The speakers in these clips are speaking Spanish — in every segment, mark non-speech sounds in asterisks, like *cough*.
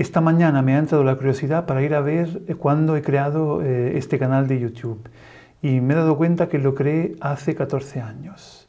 esta mañana me ha entrado la curiosidad para ir a ver cuándo he creado este canal de YouTube y me he dado cuenta que lo creé hace 14 años.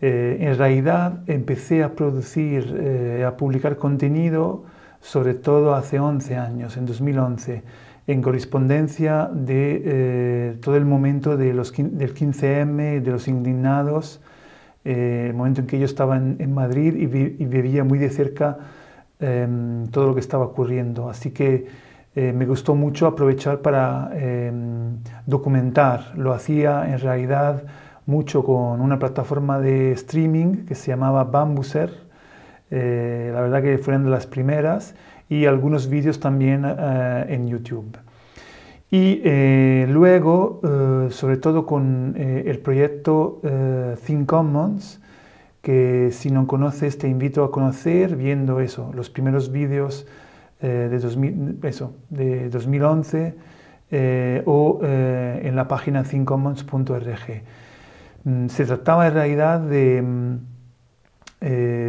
en realidad empecé a producir, a publicar contenido sobre todo hace 11 años, en 2011 en correspondencia de eh, todo el momento del 15M, de los indignados, eh, el momento en que yo estaba en, Madrid y, vivía muy de cerca em, todo lo que estaba ocurriendo. Así que eh, me gustó mucho aprovechar para em, documentar. Lo hacía en realidad mucho con una plataforma de streaming que se llamaba Bambuser. la verdad que fueron de las primeras y algunos vídeos también eh, en YouTube. Y eh, luego, eh, sobre todo con el proyecto Think Commons, que si no conoces te invito a conocer viendo eso, los primeros vídeos de, 2000, eso, de 2011 o en la página thinkcommons.org. Mm, se trataba en realidad de mm,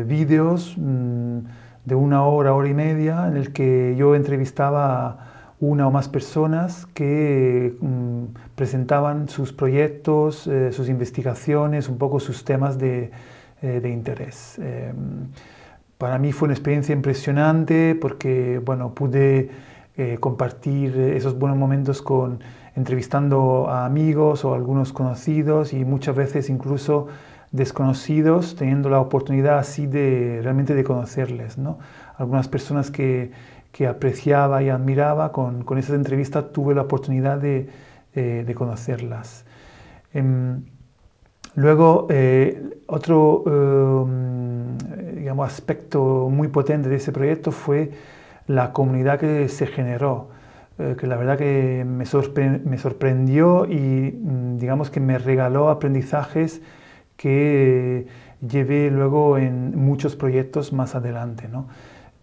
vídeos mm, de una hora, hora y media, en el que yo entrevistaba a una o más personas que presentaban sus proyectos, eh, sus investigaciones, un poco sus temas de, eh, interés. Em, para mí fue una experiencia impresionante porque bueno, pude eh, compartir esos buenos momentos con, entrevistando a amigos o algunos conocidos y muchas veces incluso desconocidos, teniendo la oportunidad así de realmente de conocerles. ¿no? Algunas personas que, que apreciaba y admiraba, con, con esas entrevistas tuve la oportunidad de, de conocerlas. Em, luego, eh, otro em, digamos, aspecto muy potente de ese proyecto fue la comunidad que se generó eh, que la verdad que me, me sorprendió y mm, digamos que me regaló aprendizajes que llevé luego en muchos proyectos más adelante. ¿no?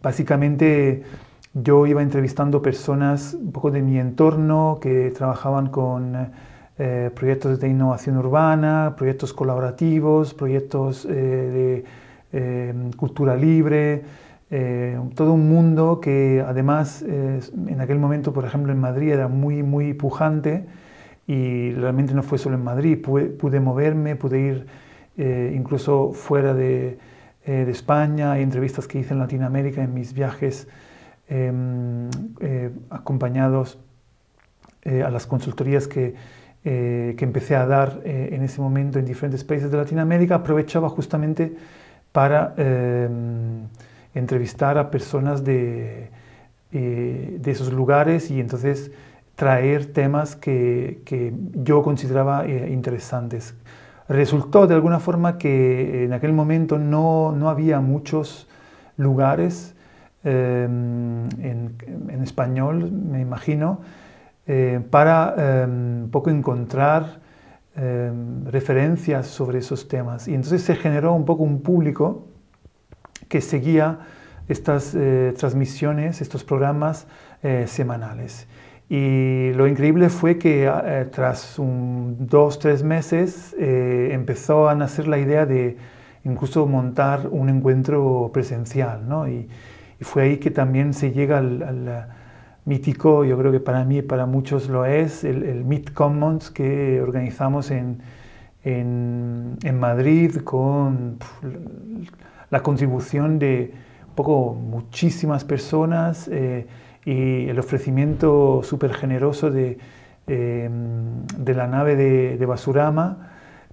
Básicamente yo iba entrevistando personas un poco de mi entorno que trabajaban con eh, proyectos de innovación urbana, proyectos colaborativos, proyectos eh, de eh, cultura libre, todo un mundo que además en aquel momento, por ejemplo, en Madrid era muy, muy pujante y realmente no fue solo en Madrid, pude moverme, pude ir eh, incluso fuera de, eh, de, España, hay entrevistas que hice en Latinoamérica en mis viajes em, eh, acompañados a las consultorías que, que, empecé a dar en ese momento en diferentes países de Latinoamérica, aprovechaba justamente para em, entrevistar a personas de, de esos lugares y entonces traer temas que, que yo consideraba interesantes. Resultó de alguna forma que en aquel momento no, no había muchos lugares en, español, me imagino, eh, para um, poco encontrar em, referencias sobre esos temas. Y entonces se generó un poco un público que seguía estas eh, transmisiones, estos programas eh, semanales. Y lo increíble fue que tras un, dos, tres meses empezó a nacer la idea de incluso montar un encuentro presencial. ¿no? Y, fue ahí que también se llega al, mítico, yo creo que para mí y para muchos lo es, el, el Meet Commons que organizamos en, en, en Madrid con la contribución de poco muchísimas personas. Eh, y el ofrecimiento súper generoso de, eh, de, la nave de, de Basurama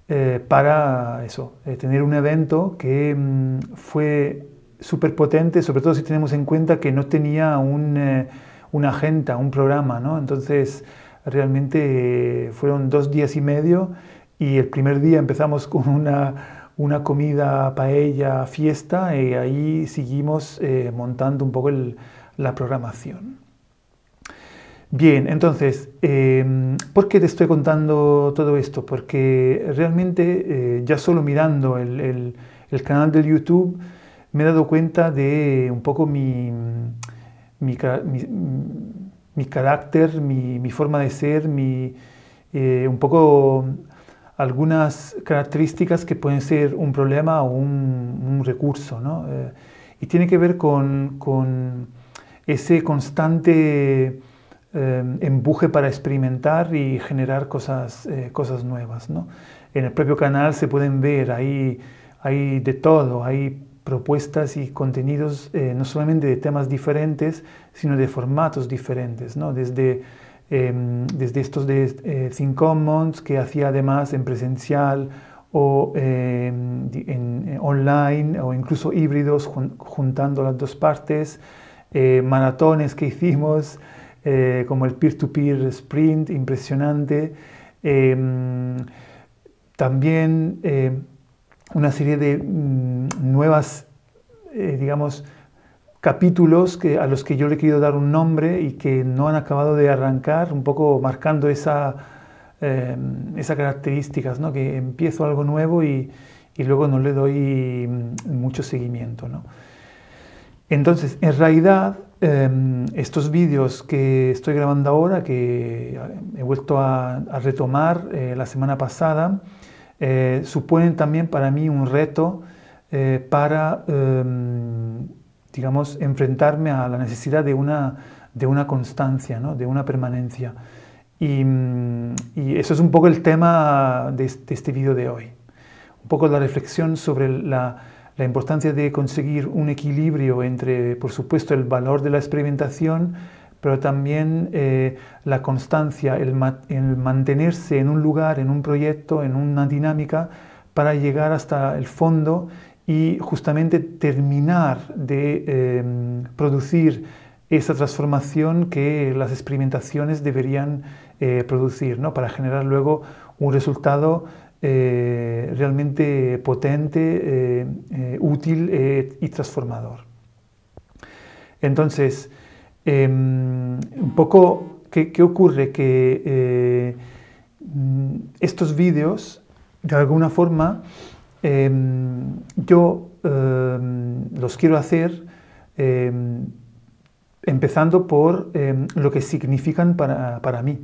eh, para eso, eh, tener un evento que mm, fue súper potente, sobre todo si tenemos en cuenta que no tenía un, una agenda, un programa, ¿no? Entonces, realmente fueron dos días y medio y el primer día empezamos con una, una comida paella fiesta y ahí seguimos montando un poco el, la programación. Bien, entonces, em, ¿por qué te estoy contando todo esto? Porque realmente eh, ya solo mirando el, canal de YouTube me he dado cuenta de un poco mi, mi, carácter, mi, forma de ser, mi, eh, un poco algunas características que pueden ser un problema o un, recurso. ¿no? Eh, y tiene que ver con ese constante eh, empuje para experimentar y generar cosas, eh, cosas nuevas. ¿no? En el propio canal se pueden ver, hay, hay de todo, hay propuestas y contenidos eh, no solamente de temas diferentes, sino de formatos diferentes, ¿no? desde, em, desde estos de eh, Think Commons que hacía además en presencial o em, en, online o incluso híbridos juntando las dos partes, eh, maratones que hicimos como el peer-to-peer sprint impresionante, em, también una serie de mm, nuevas, eh, digamos, capítulos que, a los que yo le he querido dar un nombre y que no han acabado de arrancar, un poco marcando esa, eh, esas características, ¿no? que empiezo algo nuevo y, y, luego no le doy mm, mucho seguimiento. ¿no? Entonces, en realidad, em, estos vídeos que estoy grabando ahora, que he vuelto a, a retomar eh, la semana pasada, eh, suponen también para mí un reto eh, para, em, digamos, enfrentarme a la necesidad de una, de una constancia, ¿no? de una permanencia. Y, mm, y, eso es un poco el tema de, de este vídeo de hoy. Un poco la reflexión sobre la, la importancia de conseguir un equilibrio entre, por supuesto, el valor de la experimentación, pero también eh, la constancia, el, mantenerse en un lugar, en un proyecto, en una dinámica, para llegar hasta el fondo y justamente terminar de em, producir esa transformación que las experimentaciones deberían eh, producir, ¿no? para generar luego un resultado eh, realmente potente, útil y transformador. Entonces, Em, un poco, ¿qué, ocurre? Que eh, estos vídeos, de alguna forma, em, yo em, los quiero hacer empezando por lo que significan para, para mí.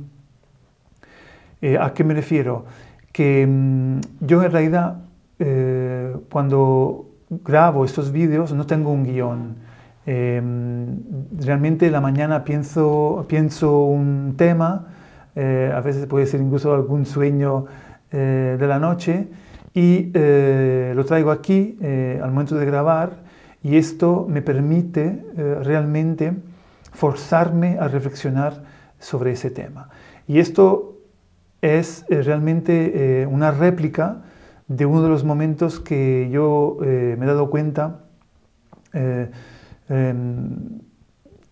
Eh, ¿A qué me refiero? Que yo en realidad eh, cuando grabo estos vídeos no tengo un guion. Em, realmente la mañana pienso, pienso un tema, eh, a veces puede ser incluso algún sueño eh, de la noche, y eh, lo traigo aquí al momento de grabar, y esto me permite realmente forzarme a reflexionar sobre ese tema. Y esto es realmente una réplica de uno de los momentos que yo me he dado cuenta Em,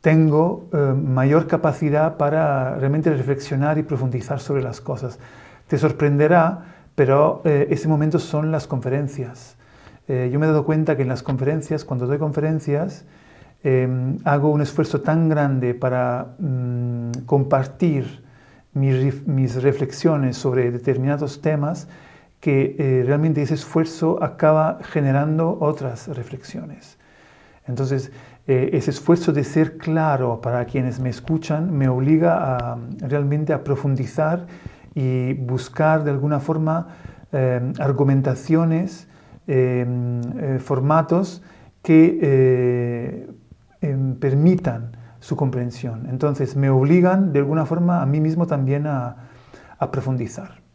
tengo em, mayor capacidad para realmente reflexionar y profundizar sobre las cosas. Te sorprenderá, pero eh, ese momento son las conferencias. Eh, yo me he dado cuenta que en las conferencias, cuando doy conferencias, em, hago un esfuerzo tan grande para mm, compartir mis, mis, reflexiones sobre determinados temas que eh, realmente ese esfuerzo acaba generando otras reflexiones. Entonces, eh, ese esfuerzo de ser claro para quienes me escuchan me obliga a, realmente a profundizar y buscar de alguna forma eh, argumentaciones, eh, formatos que em, permitan su comprensión. Entonces me obligan de alguna forma a mí mismo también a profundizar.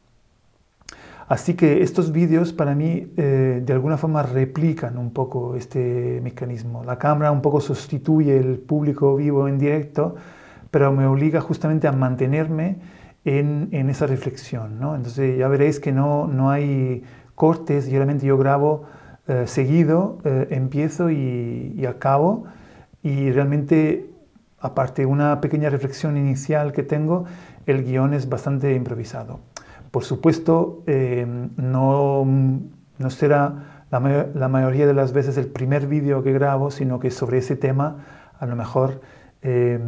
Así que estos vídeos para mí eh, de alguna forma replican un poco este mecanismo. La cámara un poco sustituye el público vivo en directo, pero me obliga justamente a mantenerme en, esa reflexión. Entonces ya veréis que no, no hay cortes, realmente yo grabo eh, seguido, eh, empiezo y, y acabo y realmente aparte de una pequeña reflexión inicial que tengo, el guion es bastante improvisado. Por supuesto, eh, no, no, será la, mayoría de las veces el primer vídeo que grabo, sino que sobre ese tema a lo mejor eh,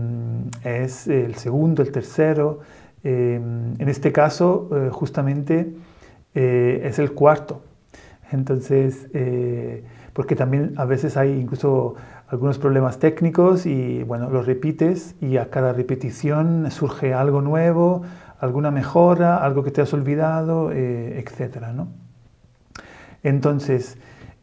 es el segundo, el tercero. Eh, en este caso, justamente, es el cuarto. Entonces, porque también a veces hay incluso algunos problemas técnicos y bueno, los repites y a cada repetición surge algo nuevo, alguna mejora, algo que te has olvidado, eh, etc. ¿no? Entonces,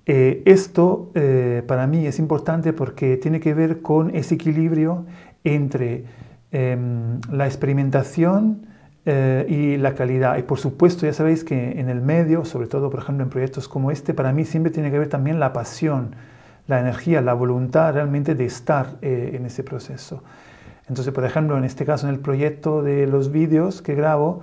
Eh, esto eh, para mí es importante porque tiene que ver con ese equilibrio entre em, la experimentación eh, y la calidad. Y por supuesto, ya sabéis que en el medio, sobre todo por ejemplo en proyectos como este, para mí siempre tiene que ver también la pasión, la energía, la voluntad realmente de estar en ese proceso. Entonces, por ejemplo, en este caso, en el proyecto de los vídeos que grabo,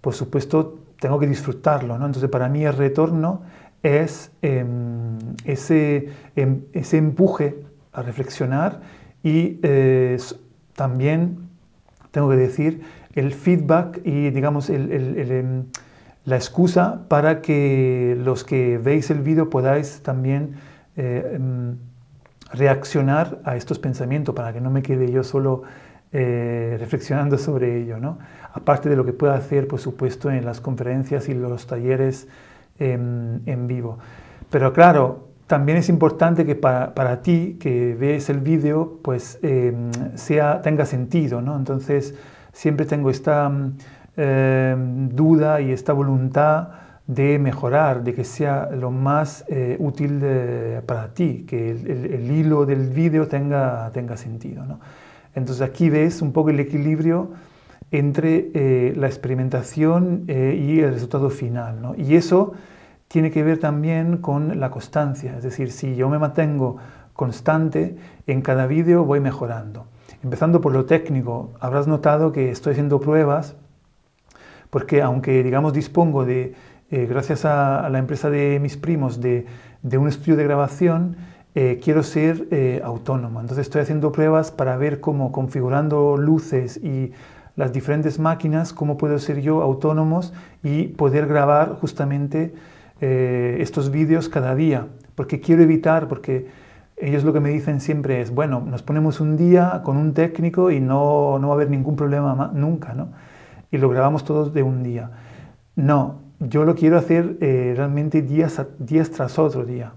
por supuesto, tengo que disfrutarlo. ¿no? Entonces, para mí el retorno es em, ese, em, ese, empuje a reflexionar y eh, también, tengo que decir, el feedback y, digamos, em, la excusa para que los que veis el vídeo podáis también eh, reaccionar a estos pensamientos, para que no me quede yo solo eh, reflexionando sobre ello. ¿no? Aparte de lo que pueda hacer, por supuesto, en las conferencias y los talleres en, vivo. Pero claro, también es importante que para, ti que ves el vídeo, pues em, sea, tenga sentido, ¿no? Entonces, siempre tengo esta em, duda y esta voluntad de mejorar, de que sea lo más eh, útil para ti, que el, hilo del vídeo tenga, tenga sentido. ¿no? Entonces aquí ves un poco el equilibrio entre eh, la experimentación eh, y el resultado final. ¿no? Y eso tiene que ver también con la constancia, es decir, si yo me mantengo constante, en cada vídeo voy mejorando. Empezando por lo técnico, habrás notado que estoy haciendo pruebas, porque aunque digamos dispongo de, eh, gracias a, la empresa de mis primos, de, un estudio de grabación, quiero ser autónomo. Entonces estoy haciendo pruebas para ver cómo configurando luces y las diferentes máquinas, cómo puedo ser yo autónomos y poder grabar justamente eh, estos vídeos cada día. Porque quiero evitar, porque ellos lo que me dicen siempre es, bueno, nos ponemos un día con un técnico y no, no va a haber ningún problema nunca, ¿no? Y lo grabamos todos de un día. No, yo lo quiero hacer eh, realmente días, días tras otro día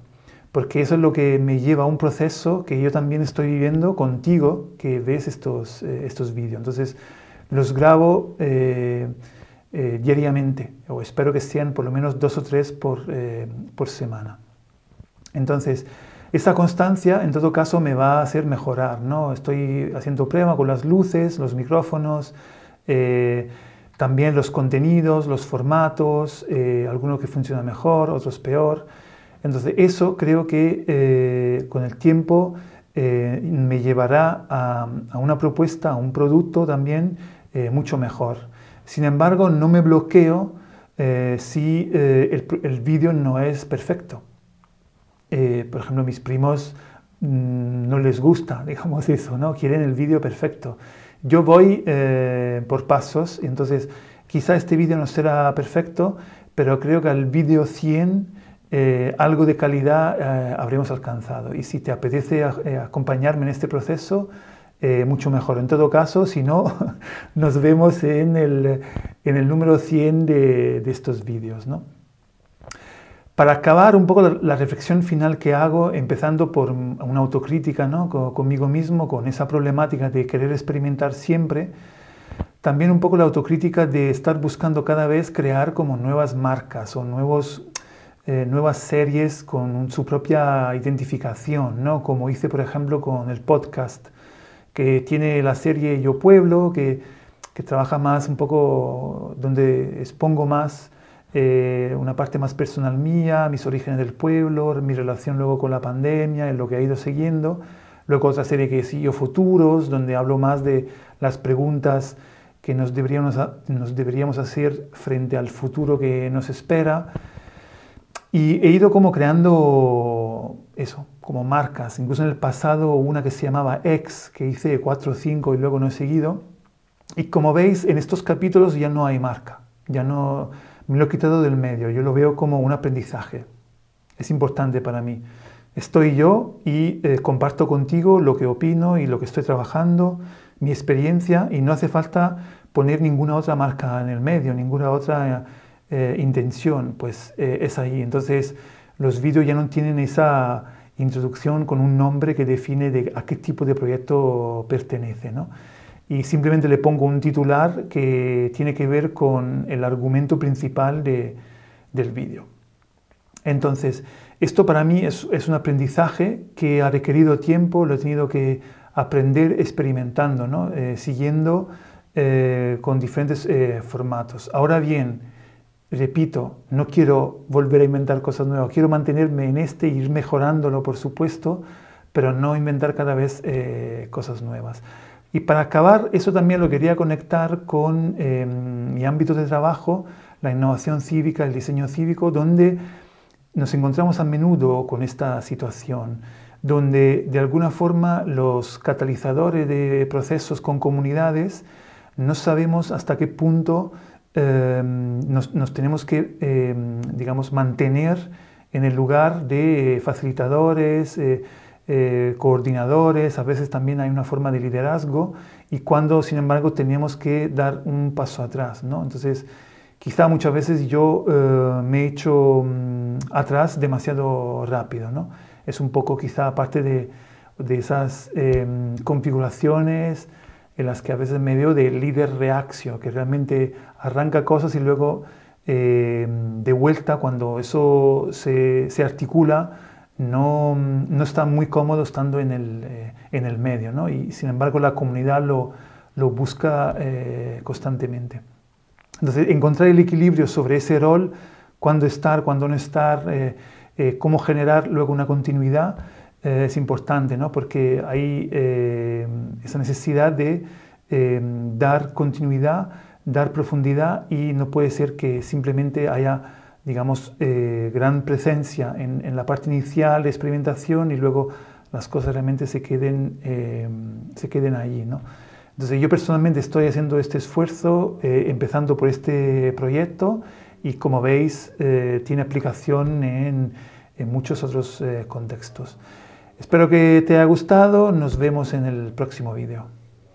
porque eso es lo que me lleva a un proceso que yo también estoy viviendo contigo, que ves estos, eh, estos vídeos. Entonces, los grabo eh, eh, diariamente, o espero que sean por lo menos dos o tres por, por semana. Entonces, esa constancia en todo caso me va a hacer mejorar, ¿no? Estoy haciendo prueba con las luces, los micrófonos, también los contenidos, los formatos, algunos que funcionan mejor, otros peor. Entonces, eso creo que con el tiempo me llevará a, una propuesta, a un producto también eh, mucho mejor. Sin embargo, no me bloqueo eh, si eh, el, vídeo no es perfecto. por ejemplo, mis primos mm, no les gusta, *laughs* digamos eso, ¿no? Quieren el vídeo perfecto. Yo voy por pasos, y entonces quizá este vídeo no será perfecto, pero creo que al vídeo 100 algo de calidad habremos alcanzado. Y si te apetece acompañarme en este proceso, eh, mucho mejor. En todo caso, si no, *laughs* nos vemos en el, en el número 100 de, de estos vídeos. ¿no? Para acabar un poco la, reflexión final que hago, empezando por una autocrítica ¿no? conmigo mismo, con esa problemática de querer experimentar siempre, también un poco la autocrítica de estar buscando cada vez crear como nuevas marcas o nuevos, eh, nuevas series con su propia identificación, ¿no? como hice por ejemplo con el podcast que tiene la serie Yo Pueblo, que, que trabaja más un poco donde expongo más eh, una parte más personal mía, mis orígenes del pueblo, mi relación luego con la pandemia, en lo que ha ido siguiendo. Luego otra serie que Yo Futuros, donde hablo más de las preguntas que nos deberíamos, nos deberíamos hacer frente al futuro que nos espera. Y he ido como creando eso, como marcas. Incluso en el pasado una que se llamaba X, que hice 4 o 5 y luego no he seguido. Y como veis, en estos capítulos ya no hay marca. Ya no me lo he quitado del medio. Yo lo veo como un aprendizaje. Es importante para mí. Estoy yo y eh, comparto contigo lo que opino y lo que estoy trabajando, mi experiencia, y no hace falta poner ninguna otra marca en el medio, ninguna otra eh, intención, pues eh, es ahí. Entonces, los vídeos ya no tienen esa introducción con un nombre que define de a qué tipo de proyecto pertenece. ¿no? Y simplemente le pongo un titular que tiene que ver con el argumento principal de, del vídeo. Entonces, esto para mí es, un aprendizaje que ha requerido tiempo, lo he tenido que aprender experimentando, ¿no? Eh, siguiendo eh, con diferentes eh, formatos. Ahora bien, repito, no quiero volver a inventar cosas nuevas, quiero mantenerme en este, ir mejorándolo, por supuesto, pero no inventar cada vez cosas nuevas. Y para acabar, eso también lo quería conectar con mi ámbito de trabajo, la innovación cívica, el diseño cívico, donde nos encontramos a menudo con esta situación, donde de alguna forma los catalizadores de procesos con comunidades no sabemos hasta qué punto em, nos, tenemos que, em, digamos, mantener en el lugar de facilitadores, eh, coordinadores, a veces también hay una forma de liderazgo y cuando, sin embargo, tenemos que dar un paso atrás. ¿no? Entonces, quizá muchas veces yo eh, me he hecho mm, atrás demasiado rápido. ¿no? Es un poco quizá parte de, esas em, configuraciones en las que a veces me veo de líder reaccio, que realmente arranca cosas y luego em, de vuelta cuando eso se, articula, no, no, está muy cómodo estando en el, eh, en el medio, ¿no? y sin embargo la comunidad lo, lo busca eh, constantemente. Entonces, encontrar el equilibrio sobre ese rol, cuándo estar, cuándo no estar, eh, cómo generar luego una continuidad, es importante, ¿no? porque hay esa necesidad de dar continuidad, dar profundidad y no puede ser que simplemente haya digamos, gran presencia en, en, la parte inicial de experimentación y luego las cosas realmente se queden, se queden allí. ¿no? Entonces yo personalmente estoy haciendo este esfuerzo, eh, empezando por este proyecto y como veis eh, tiene aplicación en, muchos otros eh, contextos. Espero que te haya gustado, nos vemos en el próximo vídeo.